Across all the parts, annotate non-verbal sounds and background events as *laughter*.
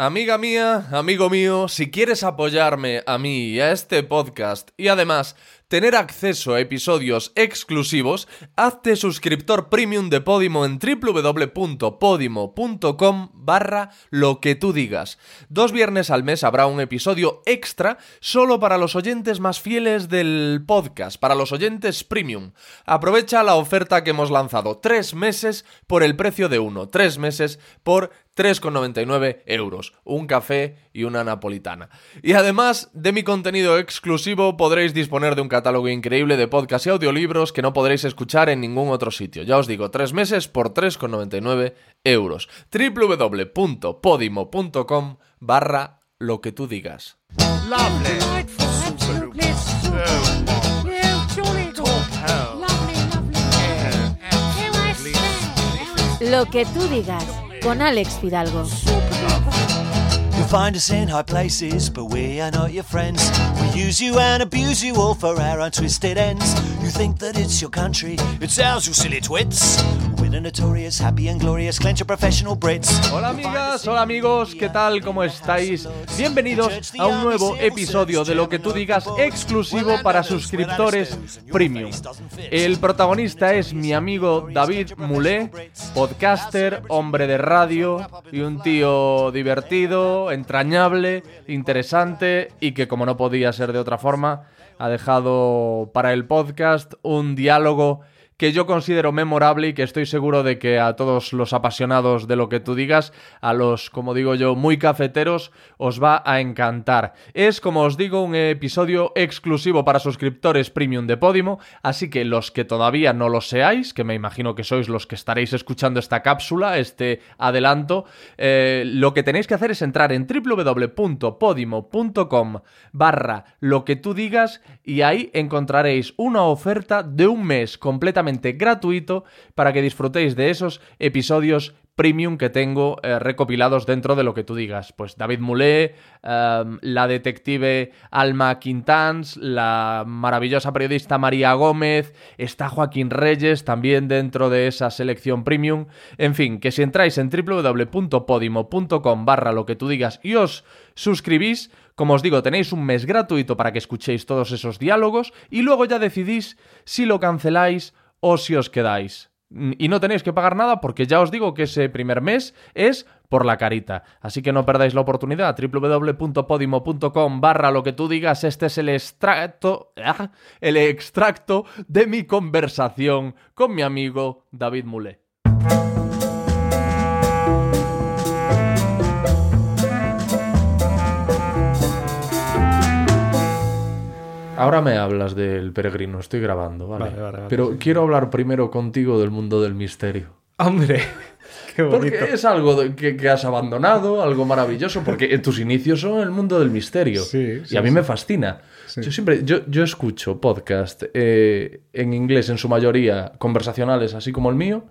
Amiga mía, amigo mío, si quieres apoyarme a mí y a este podcast y además tener acceso a episodios exclusivos, hazte suscriptor premium de Podimo en www.podimo.com barra lo que tú digas. Dos viernes al mes habrá un episodio extra solo para los oyentes más fieles del podcast, para los oyentes premium. Aprovecha la oferta que hemos lanzado, tres meses por el precio de uno, tres meses por 3,99 euros, un café y una napolitana. Y además de mi contenido exclusivo podréis disponer de un catálogo increíble de podcasts y audiolibros que no podréis escuchar en ningún otro sitio. Ya os digo, tres meses por 3,99 euros. www.podimo.com barra lo que tú digas. Lo que tú digas con Alex Fidalgo. You'll find us in high places, but we are not your friends. We use you and abuse you all for our ends. You think that it's your country, you silly twits. Notorious, happy and glorious, professional. Hola amigas, hola amigos, ¿qué tal? ¿Cómo estáis? Bienvenidos a un nuevo episodio de lo que tú digas exclusivo para suscriptores premium. El protagonista es mi amigo David Mulé, podcaster, hombre de radio y un tío divertido, entrañable, interesante y que como no podía ser de otra forma, ha dejado para el podcast un diálogo que yo considero memorable y que estoy seguro de que a todos los apasionados de lo que tú digas, a los, como digo yo, muy cafeteros, os va a encantar. Es, como os digo, un episodio exclusivo para suscriptores premium de Podimo, así que los que todavía no lo seáis, que me imagino que sois los que estaréis escuchando esta cápsula, este adelanto, eh, lo que tenéis que hacer es entrar en www.podimo.com barra lo que tú digas y ahí encontraréis una oferta de un mes completamente gratuito para que disfrutéis de esos episodios premium que tengo eh, recopilados dentro de lo que tú digas. Pues David Mulé, eh, la detective Alma Quintans, la maravillosa periodista María Gómez, está Joaquín Reyes también dentro de esa selección premium. En fin, que si entráis en www.podimo.com barra lo que tú digas y os suscribís, como os digo, tenéis un mes gratuito para que escuchéis todos esos diálogos y luego ya decidís si lo canceláis o si os quedáis. Y no tenéis que pagar nada porque ya os digo que ese primer mes es por la carita. Así que no perdáis la oportunidad. www.podimo.com barra lo que tú digas. Este es el extracto, ¡ah! el extracto de mi conversación con mi amigo David Mulé. Ahora me hablas del peregrino, estoy grabando, ¿vale? Vale, vale, vale, Pero sí. quiero hablar primero contigo del mundo del misterio. Hombre, *laughs* qué bonito. Porque es algo de- que, que has abandonado, algo maravilloso, porque tus inicios son el mundo del misterio. Sí, y a mí me fascina. Yo siempre, yo, yo escucho podcast eh, en inglés en su mayoría, conversacionales, así como el mío,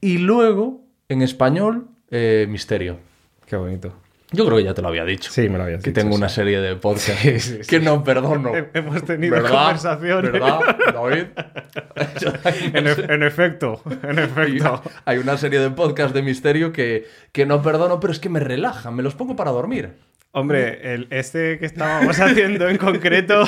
y luego en español, eh, misterio. Qué bonito. Yo creo que ya te lo había dicho. Sí, me lo habías Que dicho, tengo sí. una serie de podcasts Sí, sí, sí. que no perdono. He- Hemos tenido ¿Verdad? conversaciones. ¿Verdad, *laughs* David? *laughs* En, e- en efecto, en efecto. hay una serie de podcasts de misterio que, que no perdono, pero es que me relajan, me los pongo para dormir. Hombre, el, este que estábamos *laughs* haciendo en concreto.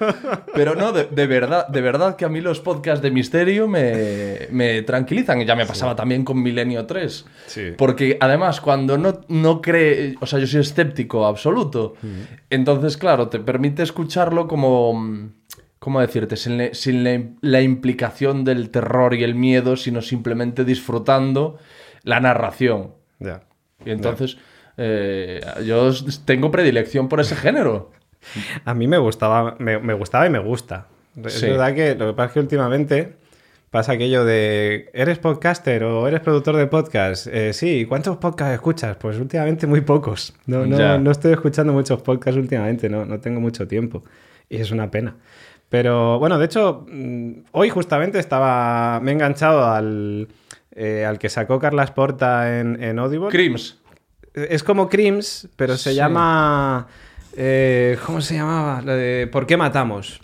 *laughs* Pero no, de, de verdad, de verdad que a mí los podcasts de misterio me, me tranquilizan. Y ya me pasaba también con Milenio 3. Sí. Porque además, cuando no, no cree. O sea, yo soy escéptico absoluto. Entonces, claro, te permite escucharlo como. ¿Cómo decirte? Sin, le- sin la implicación del terror y el miedo, sino simplemente disfrutando la narración. ya. Y entonces, eh, yo tengo predilección por ese género. A mí me gustaba, me, me gustaba y me gusta. Es Sí. verdad que lo que pasa es que últimamente pasa aquello de ¿eres podcaster o eres productor de podcast? Eh, sí, ¿cuántos podcasts escuchas? Pues últimamente muy pocos. No, no, no estoy escuchando muchos podcasts últimamente, no, no tengo mucho tiempo. Y es una pena. Pero bueno, de hecho, mm, hoy justamente estaba. Me he enganchado al, eh, al que sacó Carlas Porta en, en Audible. Crims. Es como Crims, pero se Sí. llama. eh, ¿Cómo se llamaba? Lo de ¿Por qué matamos?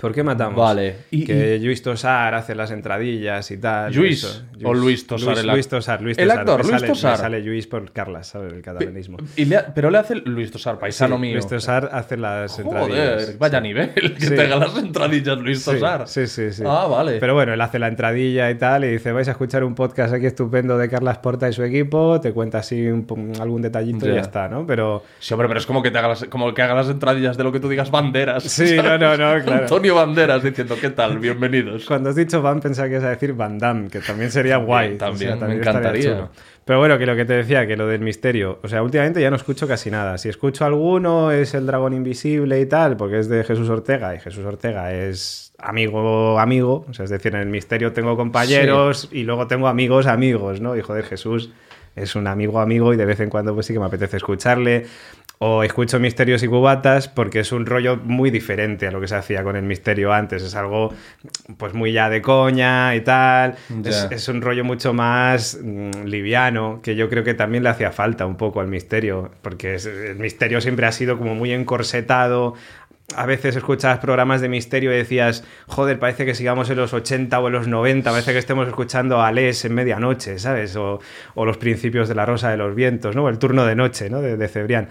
¿Por qué matamos? Vale. Y- que Luis Tosar hace las entradillas y tal. Luis, eso. o Luis Tosar, Luis, el Luis Tosar, Luis el Tosar. actor, Luis sale, Tosar. sale Luis por Carlas, ¿sabes? El catalanismo. Y le ha- pero le hace Luis Tosar, paisano Sí, mío. Luis Tosar hace las Joder, entradillas. vaya Sí. nivel, que Sí. te haga las entradillas Luis Tosar. Sí, sí, sí. Ah, vale. Pero bueno, él hace la entradilla y tal, y dice: vais a escuchar un podcast aquí estupendo de Carlas Porta y su equipo, te cuenta así un algún detallito y Ya. ya está, ¿no? Pero. Sí, hombre, pero es como que te haga las, como que haga las entradillas de lo que tú digas banderas. Sí, no, no, no, *laughs* claro. Antonio Banderas diciendo, ¿qué tal? Bienvenidos. Cuando has dicho Van, pensaba que ibas a decir Van Damme, que también sería guay. también, me estaría encantaría. chulo. Pero bueno, que lo que te decía, que lo del misterio. O sea, últimamente ya no escucho casi nada. Si escucho alguno es El Dragón Invisible y tal, porque es de Jesús Ortega, y Jesús Ortega es amigo, amigo. O sea, es decir, en el misterio tengo compañeros y luego tengo amigos, amigos, ¿no? Y joder, Jesús es un amigo, amigo, y de vez en cuando pues sí que me apetece escucharle. O escucho Misterios y Cubatas porque es un rollo muy diferente a lo que se hacía con el misterio antes. Es algo pues muy ya de coña y tal. Es, es un rollo mucho más mm, liviano que yo creo que también le hacía falta un poco al misterio. Porque es- el misterio siempre ha sido como muy encorsetado. A veces escuchabas programas de misterio y decías, joder, parece que sigamos en los 80 o en los 90, parece que estemos escuchando a Les en medianoche, ¿sabes? O, o los principios de La Rosa de los Vientos, ¿no? O el turno de noche, ¿no? De, de Cebrián.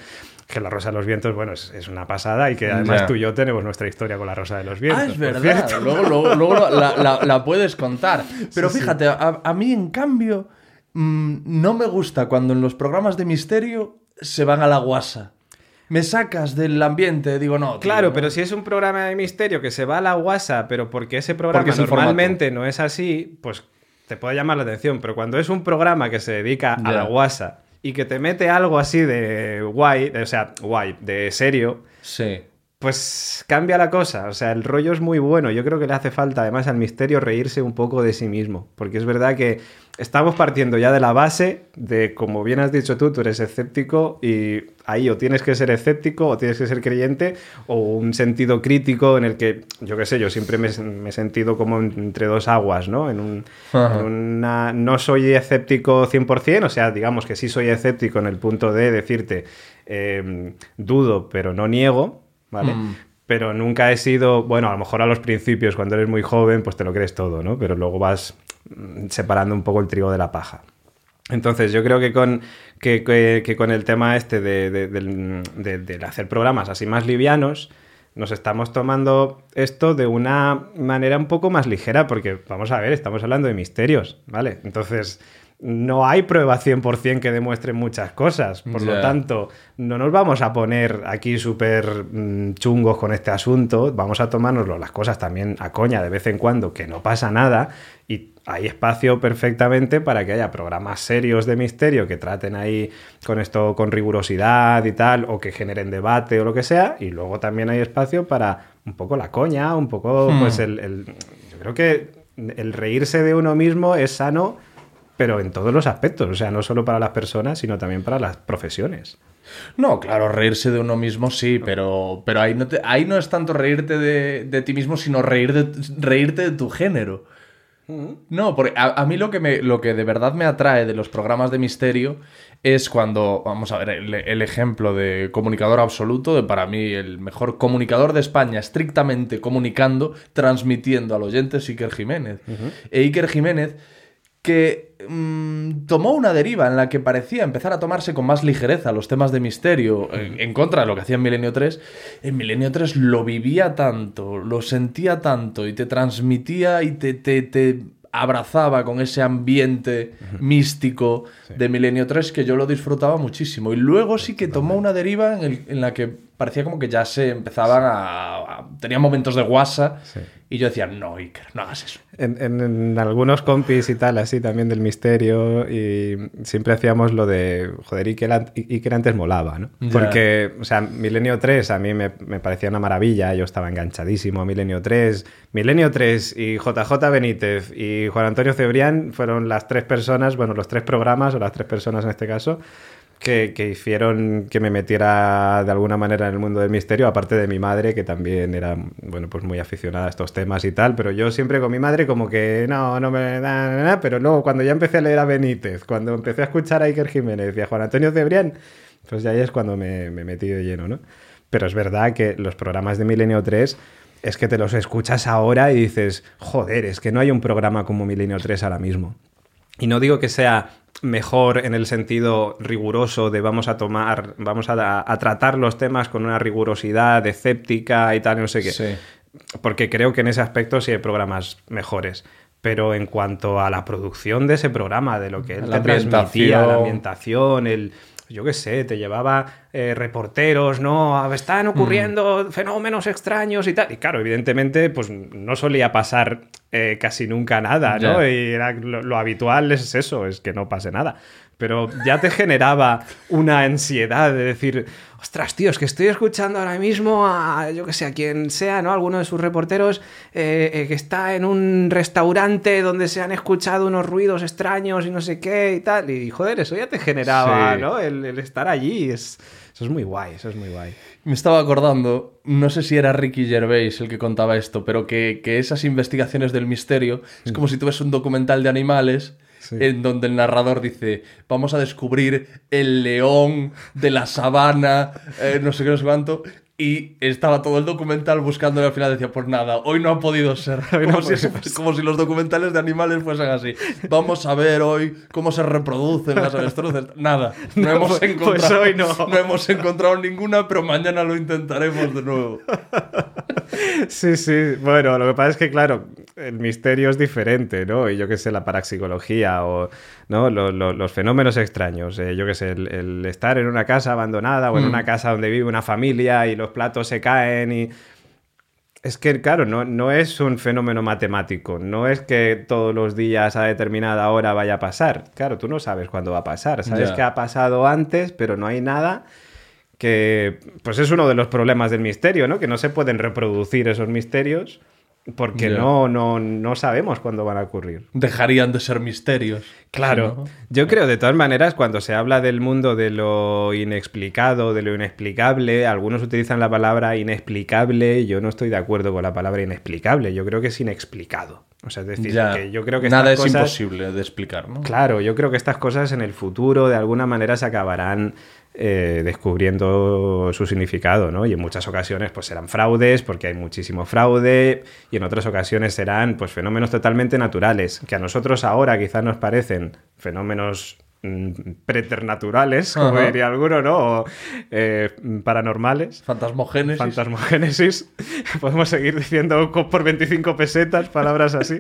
Que La Rosa de los Vientos, bueno, es, es una pasada y que además tú y yo tenemos nuestra historia con La Rosa de los Vientos. Ah, es verdad. Luego, luego, luego la, la- la puedes contar. *laughs* Pero Sí, sí. fíjate, a, a mí, en cambio, mm, no me gusta cuando en los programas de misterio se van a la guasa. Me sacas del ambiente, digo, no. tío, Claro, no. pero si es un programa de misterio que se va a la guasa, pero porque ese programa Porque es el normalmente no es así, pues te puede llamar la atención. Pero cuando es un programa que se dedica a la guasa y que te mete algo así de guay, de- o sea, guay, de serio, Sí. pues cambia la cosa. O sea, el rollo es muy bueno. Yo creo que le hace falta además al misterio reírse un poco de sí mismo. Porque es verdad que estamos partiendo ya de la base de, como bien has dicho tú, tú eres escéptico y ahí o tienes que ser escéptico o tienes que ser creyente o un sentido crítico en el que, yo qué sé, yo siempre me, me he sentido como en- entre dos aguas, ¿no? En, un, en una... No soy escéptico 100%, o sea, digamos que sí soy escéptico en el punto de decirte, eh, dudo, pero no niego, ¿vale? Mm. Pero nunca he sido, bueno, a lo mejor a los principios, cuando eres muy joven, pues te lo crees todo, ¿no? Pero luego vas separando un poco el trigo de la paja. Entonces, yo creo que con, que, que- que con el tema este de, de- del- de- de hacer programas así más livianos, nos estamos tomando esto de una manera un poco más ligera, porque vamos a ver, estamos hablando de misterios, ¿vale? Entonces, no hay prueba 100% que demuestre muchas cosas, por lo tanto, no nos vamos a poner aquí súper mm, chungos con este asunto, vamos a tomárnoslo las cosas también a coña de vez en cuando, que no pasa nada, y hay espacio perfectamente para que haya programas serios de misterio que traten ahí con esto con rigurosidad y tal, o que generen debate o lo que sea, y luego también hay espacio para un poco la coña, un poco, Hmm. pues el, el- Yo creo que el reírse de uno mismo es sano, pero en todos los aspectos, o sea, no solo para las personas, sino también para las profesiones. No, claro, reírse de uno mismo sí, pero, pero ahí, no te- ahí no es tanto reírte de, de ti mismo, sino reír de, reírte de tu género. No, porque a, a mí lo que, me, lo que de verdad me atrae de los programas de misterio es cuando, vamos a ver, el, el ejemplo de comunicador absoluto, de para mí el mejor comunicador de España, estrictamente comunicando, transmitiendo al oyente es Iker Jiménez. E Iker Jiménez que mm, tomó una deriva en la que parecía empezar a tomarse con más ligereza los temas de misterio en, en contra de lo que hacía en Milenio 3. En Milenio 3 lo vivía tanto, lo sentía tanto y te transmitía y te, te- te abrazaba con ese ambiente místico de Milenio 3 que yo lo disfrutaba muchísimo. Y luego sí que tomó una deriva en, el- en la que parecía como que ya se empezaban a... a- tenía momentos de guasa y yo decía, no, Iker, no hagas eso. En, en- en algunos compis y tal, así también del misterio, y siempre hacíamos lo de, joder, Iker, Iker antes molaba, ¿no? Ya. Porque, o sea, Milenio 3 a mí me, me parecía una maravilla, yo estaba enganchadísimo a Milenio 3. Milenio 3 y JJ Benítez y Juan Antonio Cebrián fueron las tres personas, bueno, los tres programas, o las tres personas en este caso, que, hicieron que me metiera de alguna manera en el mundo del misterio, aparte de mi madre, que también era, bueno, pues muy aficionada a estos temas y tal, pero yo siempre con mi madre como que no, no me da nada, pero luego cuando ya empecé a leer a Benítez, cuando empecé a escuchar a Iker Jiménez y a Juan Antonio Cebrián, pues ya ahí es cuando me, me metí de lleno, ¿no? Pero es verdad que los programas de Milenio 3 es que te los escuchas ahora y dices, joder, es que no hay un programa como Milenio 3 ahora mismo. Y no digo que sea mejor en el sentido riguroso de vamos a tomar, vamos a, a tratar los temas con una rigurosidad escéptica y tal, no sé qué. Sí. Porque creo que en ese aspecto sí hay programas mejores. Pero en cuanto a la producción de ese programa, de lo que él La te transmitía, la ambientación, el, yo qué sé, te llevaba eh, reporteros, ¿no? Están ocurriendo fenómenos extraños y tal. Y claro, evidentemente, pues no solía pasar eh, casi nunca nada, ¿no? Y era, lo, lo habitual es eso, es que no pase nada. Pero ya te generaba una ansiedad de decir, ostras, tío, es que estoy escuchando ahora mismo a, yo que sé, a quien sea, ¿no? Alguno de sus reporteros eh, eh, que está en un restaurante donde se han escuchado unos ruidos extraños y no sé qué y tal. Y joder, eso ya te generaba, Sí. ¿no? El, el estar allí. Es, eso es muy guay, eso es muy guay. Me estaba acordando, no sé si era Ricky Gervais el que contaba esto, pero que, que esas investigaciones del misterio es como si tú ves un documental de animales en donde el narrador dice, vamos a descubrir el león de la sabana, eh, no sé qué, no sé cuánto, y estaba todo el documental buscando y al final decía, pues nada, hoy no ha podido ser. No Como, ha si, como si los documentales de animales fuesen así. Vamos a ver hoy cómo se reproducen las avestruces. Nada, *laughs* no, No, hemos pues- encontrado. pues hoy no. *laughs* no hemos encontrado ninguna, pero mañana lo intentaremos de nuevo. *laughs* Sí, sí. Bueno, lo que pasa es que, claro, el misterio es diferente, ¿no? Y yo qué sé, la parapsicología o ¿no? Lo- lo- los fenómenos extraños. eh, yo qué sé, el, el estar en una casa abandonada o en una casa donde vive una familia y los platos se caen y... Es que, claro, no, no es un fenómeno matemático, no es que todos los días a determinada hora vaya a pasar. Claro, tú no sabes cuándo va a pasar, sabes que ha pasado antes, pero no hay nada que pues es uno de los problemas del misterio, ¿no? Que no se pueden reproducir esos misterios porque no, no, no sabemos cuándo van a ocurrir. Dejarían de ser misterios. Claro, ¿no? yo creo de todas maneras cuando se habla del mundo de lo inexplicado, de lo inexplicable, algunos utilizan la palabra inexplicable, yo no estoy de acuerdo con la palabra inexplicable, yo creo que es inexplicado. O sea, es decir, Ya. que yo creo que Nada es cosas- imposible de explicar, ¿no? Claro, yo creo que estas cosas en el futuro de alguna manera se acabarán eh, descubriendo su significado, ¿no? Y en muchas ocasiones pues serán fraudes porque hay muchísimo fraude y en otras ocasiones serán pues fenómenos totalmente naturales que a nosotros ahora quizás nos parecen fenómenos mm, preternaturales, como Ajá. diría alguno, ¿no? O eh, paranormales. Fantasmogénesis. Fantasmogénesis. *laughs* Podemos seguir diciendo por 25 pesetas, palabras así.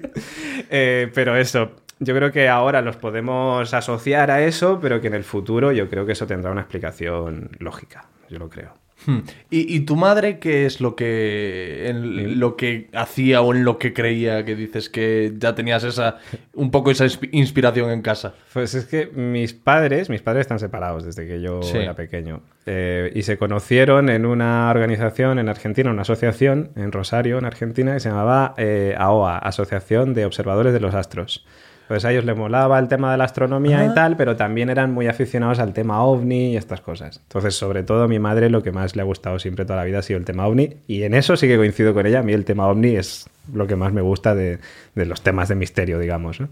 Eh, pero eso, yo creo que ahora los podemos asociar a eso, pero que en el futuro yo creo que eso tendrá una explicación lógica. Yo lo creo. Hmm. ¿Y, y tu madre qué es lo que en lo que hacía o en lo que creía que dices que ya tenías esa un poco esa inspi- inspiración en casa? Pues es que mis padres, mis padres están separados desde que yo Sí. era pequeño. Eh, y se conocieron en una organización en Argentina, una asociación en Rosario, en Argentina, que se llamaba eh, AOA, Asociación de Observadores de los Astros. Pues a ellos les molaba el tema de la astronomía y tal, pero también eran muy aficionados al tema ovni y estas cosas. Entonces, sobre todo a mi madre lo que más le ha gustado siempre toda la vida ha sido el tema ovni. Y en eso sí que coincido con ella. A mí el tema ovni es lo que más me gusta de, de los temas de misterio, digamos. ¿no?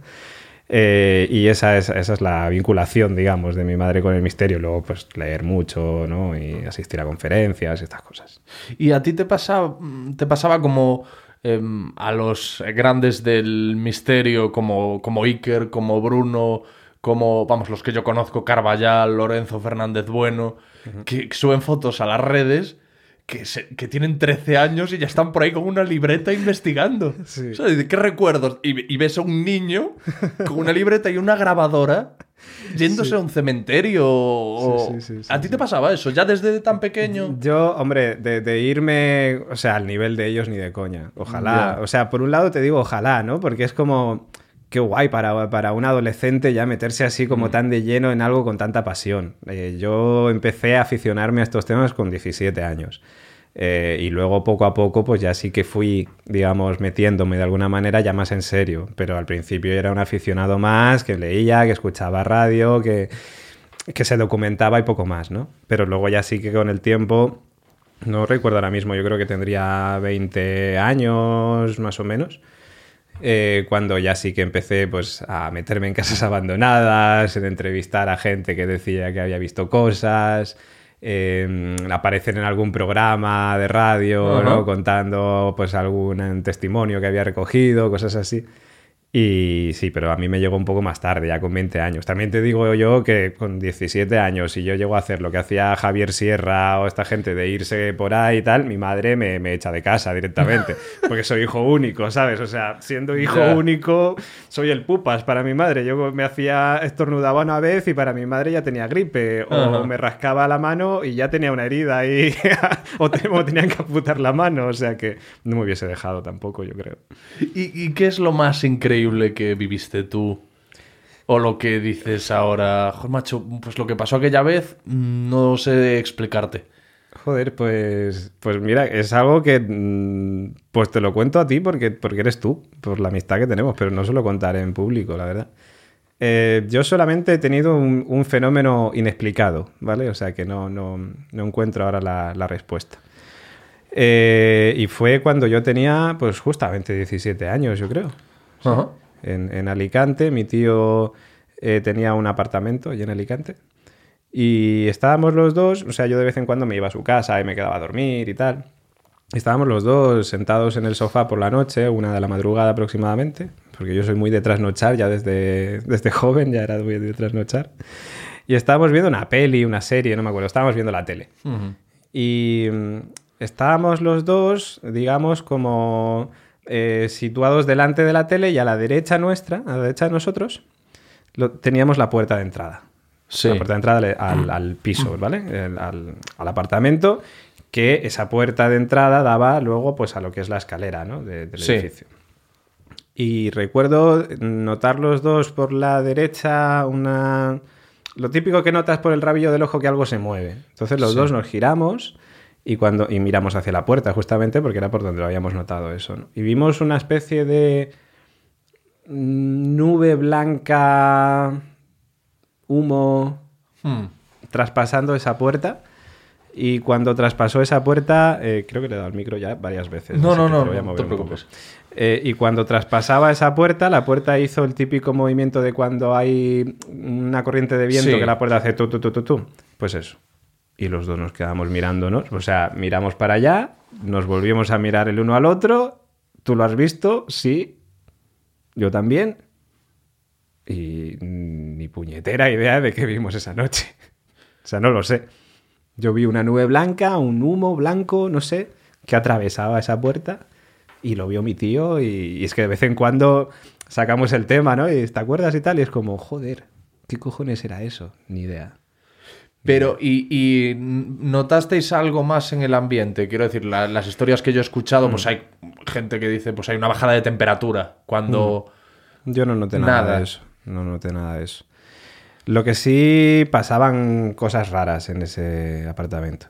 Eh, y esa es, esa es la vinculación, digamos, de mi madre con el misterio. Luego, pues leer mucho, ¿no? Y asistir a conferencias y estas cosas. ¿Y a ti te pasaba, te pasaba como em, a los grandes del misterio, como, como Iker, como Bruno, como, vamos, los que yo conozco, Carballal, Lorenzo Fernández Bueno, que, que suben fotos a las redes que, se- que tienen 13 años y ya están por ahí con una libreta investigando? Sí. O sea, ¿de ¿Qué recuerdos? Y, y ves a un niño con una libreta y una grabadora yéndose a un cementerio. o- Sí, sí, sí, sí, ¿A ti te pasaba eso? ¿Ya desde tan pequeño? Yo, hombre, de, de irme, o sea, al nivel de ellos ni de coña. Ojalá. O sea, por un lado te digo ojalá, ¿no? Porque es como, qué guay para, para un adolescente ya meterse así como tan de lleno en algo con tanta pasión. Eh, yo empecé a aficionarme a estos temas con 17 años. Eh, y luego poco a poco pues ya sí que fui, digamos, metiéndome de alguna manera ya más en serio. Pero al principio era un aficionado más, que leía, que escuchaba radio, que, que se documentaba y poco más, ¿no? Pero luego ya sí que con el tiempo, no recuerdo ahora mismo, yo creo que tendría 20 años más o menos, eh, cuando ya sí que empecé pues a meterme en casas *laughs* abandonadas, en entrevistar a gente que decía que había visto cosas eh, aparecer en algún programa de radio. ¿no? contando pues algún eh, testimonio que había recogido, cosas así. Y sí, pero a mí me llegó un poco más tarde, ya con 20 años. También te digo yo que con 17 años, si yo llego a hacer lo que hacía Javier Sierra o esta gente de irse por ahí y tal, mi madre me, me echa de casa directamente, *laughs* porque soy hijo único, ¿sabes? O sea, siendo hijo único, soy el pupas para mi madre. Yo me hacía, estornudaba una vez y para mi madre ya tenía gripe, o me rascaba la mano y ya tenía una herida y *laughs* o, te- o tenían que amputar la mano, o sea que no me hubiese dejado tampoco, yo creo. ¿Y, y qué es lo más increíble que viviste tú? O lo que dices ahora, joder, macho, pues lo que pasó aquella vez, mm, no sé explicarte. Joder, pues, pues mira, es algo que mm, pues te lo cuento a ti porque, porque eres tú, por la amistad que tenemos, pero no se lo contaré en público, la verdad. Eh, yo solamente he tenido un, fenómeno inexplicado, ¿vale? O sea que no, no, no encuentro ahora la, la respuesta. Eh, y fue cuando yo tenía, pues justamente 17 años, yo creo. En, en Alicante, mi tío eh, tenía un apartamento allí en Alicante. Y estábamos los dos, o sea, yo de vez en cuando me iba a su casa y me quedaba a dormir y tal. Estábamos los dos sentados en el sofá por la noche, una de la madrugada aproximadamente, porque yo soy muy de trasnochar, ya desde, *laughs* desde joven ya era muy de trasnochar. Y estábamos viendo una peli, una serie, no me acuerdo, estábamos viendo la tele. Ujú. Y mm, estábamos los dos, digamos, como eh, situados delante de la tele y a la derecha nuestra, a la derecha de nosotros, lo- teníamos la puerta de entrada. Sí. La puerta de entrada al, al- piso, ¿vale? El- al, al apartamento, que esa puerta de entrada daba luego pues a lo que es la escalera, ¿no? De- del Sí. edificio. Y recuerdo notar los dos por la derecha una... Lo típico que notas por el rabillo del ojo que algo se mueve. Entonces los Sí. dos nos giramos y, cuando, y miramos hacia la puerta justamente porque era por donde lo habíamos notado eso. ¿no? Y vimos una especie de mm, nube blanca, humo, Hmm. traspasando esa puerta. Y cuando traspasó esa puerta, eh, creo que le he dado el micro ya varias veces. No, no, no, no te preocupes. Eh, y cuando traspasaba esa puerta, la puerta hizo el típico movimiento de cuando hay una corriente de viento Sí. que la puerta hace tu, tu, tu, tu, tu. Pues eso. Y los dos nos quedamos mirándonos. O sea, miramos para allá, nos volvimos a mirar el uno al otro. ¿Tú lo has visto? Sí. Yo también. Y ni puñetera idea de qué vimos esa noche. O sea, no lo sé. Yo vi una nube blanca, un humo blanco, no sé, que atravesaba esa puerta y lo vio mi tío y, es que de vez en cuando sacamos el tema, ¿no? Y te acuerdas y tal, y es como, joder, ¿qué cojones era eso? Ni idea. Pero, ¿y, y notasteis algo más en el ambiente? Quiero decir, la- las historias que yo he escuchado, pues hay gente que dice, pues hay una bajada de temperatura cuando... Yo no noté nada, Nada. de eso. No noté nada de eso. Lo que sí pasaban cosas raras en ese apartamento.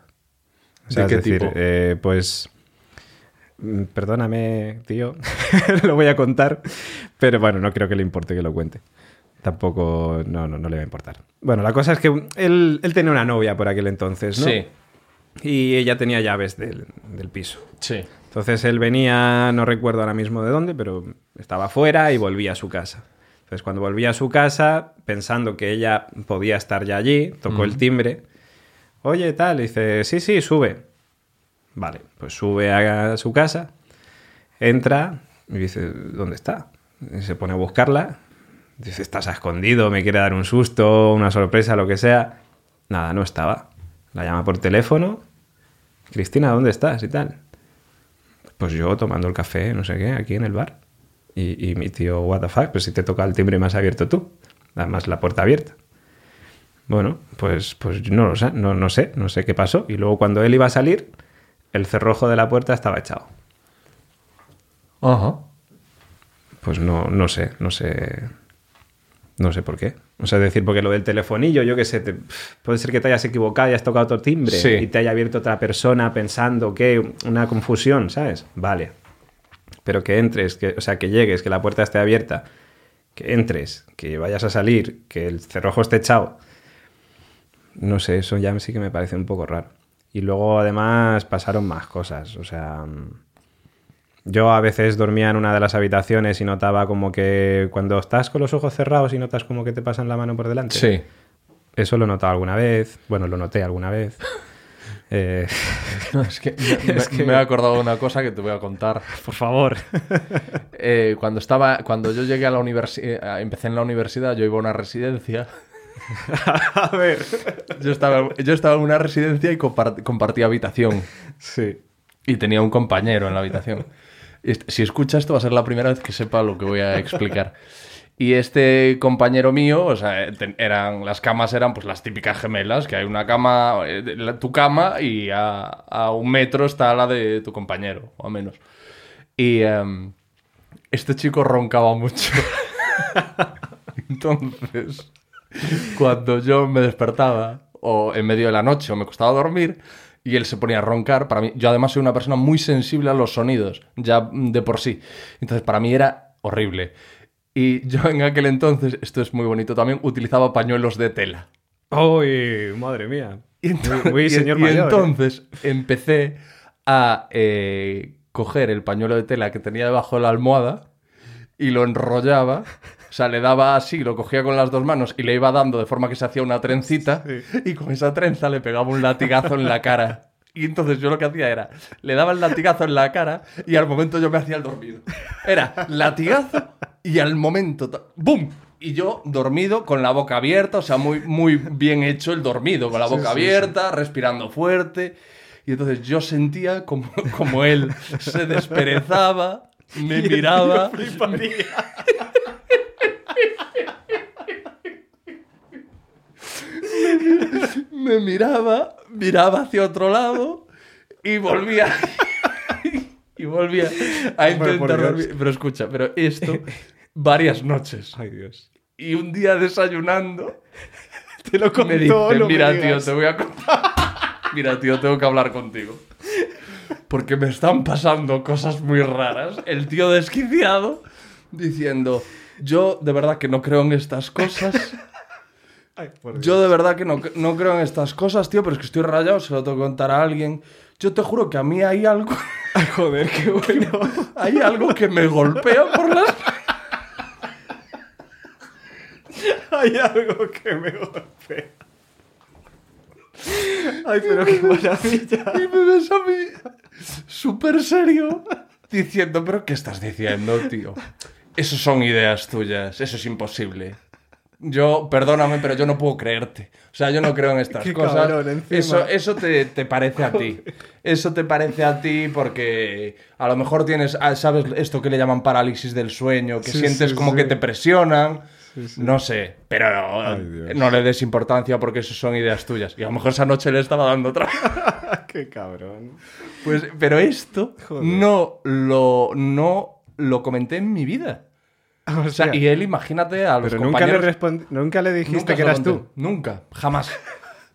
O sea, ¿De qué es decir, tipo? eh, pues. mm, Perdóname, tío. *laughs* lo voy a contar. Pero bueno, no creo que le importe que lo cuente. Tampoco. No, no, no le va a importar. Bueno, la cosa es que él, él tenía una novia por aquel entonces, ¿no? Sí, Y ella tenía llaves del, del piso. sí. Entonces él venía, no recuerdo ahora mismo de dónde, pero estaba fuera y volvía a su casa. Entonces cuando volvía a su casa, pensando que ella podía estar ya allí, tocó el timbre. Oye, tal, y dice, sí, sí, sube. Vale, pues sube a su casa, entra y dice, ¿dónde está? Y se pone a buscarla. Dice, estás escondido, me quiere dar un susto, una sorpresa, lo que sea. Nada, no estaba. La llama por teléfono. Cristina, ¿dónde estás? Y tal. Pues yo tomando el café, no sé qué, aquí en el bar. Y, y mi tío, what the fuck, pues si te toca el timbre más abierto tú. Además, la puerta abierta. Bueno, pues, pues no lo sé, no, no sé, no sé qué pasó. Y luego cuando él iba a salir, el cerrojo de la puerta estaba echado. Ajá. Pues no, no sé, no sé. No sé por qué. O sea, es decir, porque lo del telefonillo, yo qué sé, te- puede ser que te hayas equivocado y has tocado otro timbre Sí. y te haya abierto otra persona pensando que una confusión, ¿sabes? Vale. Pero que entres, que, o sea, que llegues, que la puerta esté abierta, que entres, que vayas a salir, que el cerrojo esté echado. No sé, eso ya sí que me parece un poco raro. Y luego además pasaron más cosas. O sea, mm, yo a veces dormía en una de las habitaciones y notaba como que cuando estás con los ojos cerrados y notas como que te pasan la mano por delante. Sí. Eso lo he notado alguna vez. Bueno, lo noté alguna vez. *laughs* Eh, *laughs* No, es que me, *laughs* me- que- me he acordado de una cosa que te voy a contar. por favor. Eh, cuando estaba, cuando yo llegué a la universidad, empecé en la universidad, yo iba a una residencia. a ver. Yo estaba, yo estaba en una residencia y compar- compartía habitación. Sí. Y tenía un compañero en la habitación. Este- Si escucha esto va a ser la primera vez que sepa lo que voy a explicar. Y este compañero mío, o sea, ten- eran, las camas eran pues las típicas gemelas, que hay una cama, eh, tu cama y a, a un metro está la de tu compañero, o a menos. Y em, este chico roncaba mucho. *laughs* Entonces, cuando yo me despertaba, o en medio de la noche, o me costaba dormir, y él se ponía a roncar, para mí, yo además soy una persona muy sensible a los sonidos, ya de por sí. Entonces, para mí era horrible. Y yo en aquel entonces, esto es muy bonito también, utilizaba pañuelos de tela. ¡Uy! Madre mía. Y, ¿eh? entonces empecé a eh, coger el pañuelo de tela que tenía debajo de la almohada y lo enrollaba. O sea, le daba así, lo cogía con las dos manos y le iba dando de forma que se hacía una trencita y con esa trenza le pegaba un latigazo en la cara. Y entonces yo lo que hacía era, le daba el latigazo en la cara y al momento yo me hacía el dormido. Era latigazo y al momento, ¡bum! Y yo dormido con la boca abierta, o sea, muy, muy bien hecho el dormido, con la boca abierta, respirando fuerte. Y entonces yo sentía como, como él se desperezaba, me *laughs* miraba. *laughs* me miraba, miraba hacia otro lado y volvía. *laughs* y volvía a intentar dormir. Pero escucha, pero esto varias noches. Ay, Dios. Y un día desayunando, Te lo me no me mira, tío, digas". te voy a contar. mira, tío, tengo que hablar contigo. Porque me están pasando cosas muy raras. El tío desquiciado diciendo, yo de verdad que no creo en estas cosas. Ay. Yo de verdad que no, no creo en estas cosas, tío, pero es que estoy rayado, se lo tengo que contar a alguien. Yo te juro que a mí hay algo, *laughs* Ay, joder, qué *laughs* bueno. hay algo que me golpea por las... *laughs* Hay algo que me golpea. Ay, pero qué maravilla. Y me ves a mí súper serio diciendo, pero ¿qué estás diciendo, tío? Eso son ideas tuyas, eso es imposible. Yo, perdóname, pero yo no puedo creerte. O sea, yo no creo en *laughs* estas Qué cosas. cabrón, eso eso te, te parece a ti. Eso te parece a ti porque a lo mejor tienes, ah, ¿sabes esto que le llaman parálisis del sueño? Que Sí, sientes sí, como sí. que te presionan. No sé, pero Ay, no le des importancia porque eso son ideas tuyas. Y a lo mejor esa noche le estaba dando otra. *laughs* qué cabrón. Pues, pero esto Joder. no lo, no lo comenté en mi vida. O *laughs* O sea, y él, imagínate a los pero nunca le, compañeros... respond- nunca le dijiste nunca que eras tú. Nunca, jamás.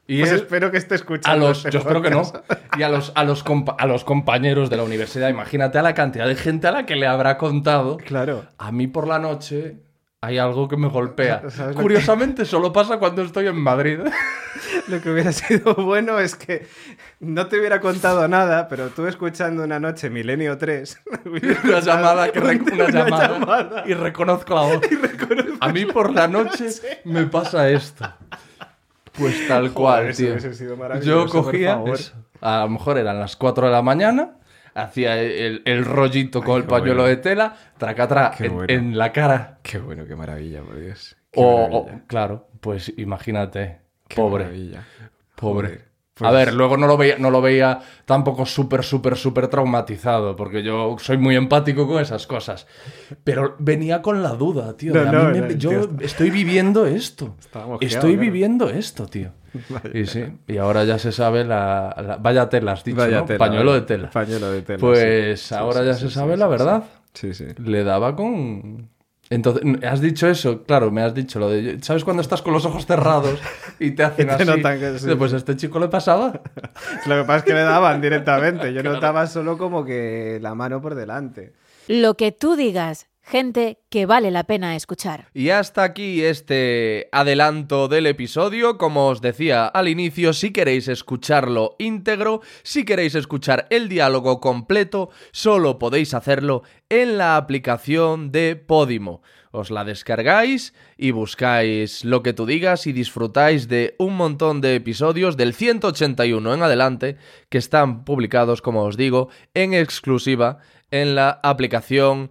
Y *laughs* Pues él, espero que esté a escuchando. los, este yo espero que no. *laughs* Y a los, a, los compa- a los compañeros de la universidad, imagínate a la cantidad de gente a la que le habrá contado. Claro. A mí por la noche hay algo que me golpea. *laughs* ¿Sabes lo que- Curiosamente, solo pasa cuando estoy en Madrid. *laughs* Lo que hubiera sido bueno es que no te hubiera contado nada, pero tú escuchando una noche Milenio 3. *laughs* hubieras una llamada que una, una llamada, llamada. y reconozco la voz. A mí por la noche me pasa esto. Pues tal cual, eso tío. sido Yo cogía, eso, a lo mejor eran las 4 de la mañana, hacía el, el rollito con el pañuelo bueno. de tela, tracatra Qué en, bueno. en la cara. Qué bueno, qué maravilla, por Dios. Qué O, claro, pues imagínate, Qué pobre. maravilla. Pobre. Joder, pues- A ver, luego no lo veía, no lo veía tampoco súper, súper, súper traumatizado, porque yo soy muy empático con esas cosas. Pero venía con la duda, tío. No, no, me- yo tío, estoy viviendo esto. Estoy claro. viviendo esto, tío. *laughs* Y sí, y ahora ya se sabe la... la- vaya tela, has dicho, Vaya ¿no? tela, Pañuelo de tela. Pañuelo de tela. Pues sí. Ahora sí, ya sí, se sí, sabe sí, la verdad. Sí, sí. Le daba con... Entonces, has dicho eso, claro, me has dicho lo de... ¿Sabes cuando estás con los ojos cerrados y te *laughs* hacen Y te así? que sí. Pues a este chico le pasaba. *laughs* Lo que pasa es que le daban directamente. Yo notaba solo como que la mano por delante. Lo que tú digas, gente que vale la pena escuchar. Y hasta aquí este adelanto del episodio. Como os decía al inicio, si queréis escucharlo íntegro, si queréis escuchar el diálogo completo, solo podéis hacerlo en la aplicación de Podimo. Os la descargáis y buscáis lo que tú digas y disfrutáis de un montón de episodios del 181 en adelante que están publicados, como os digo, en exclusiva en la aplicación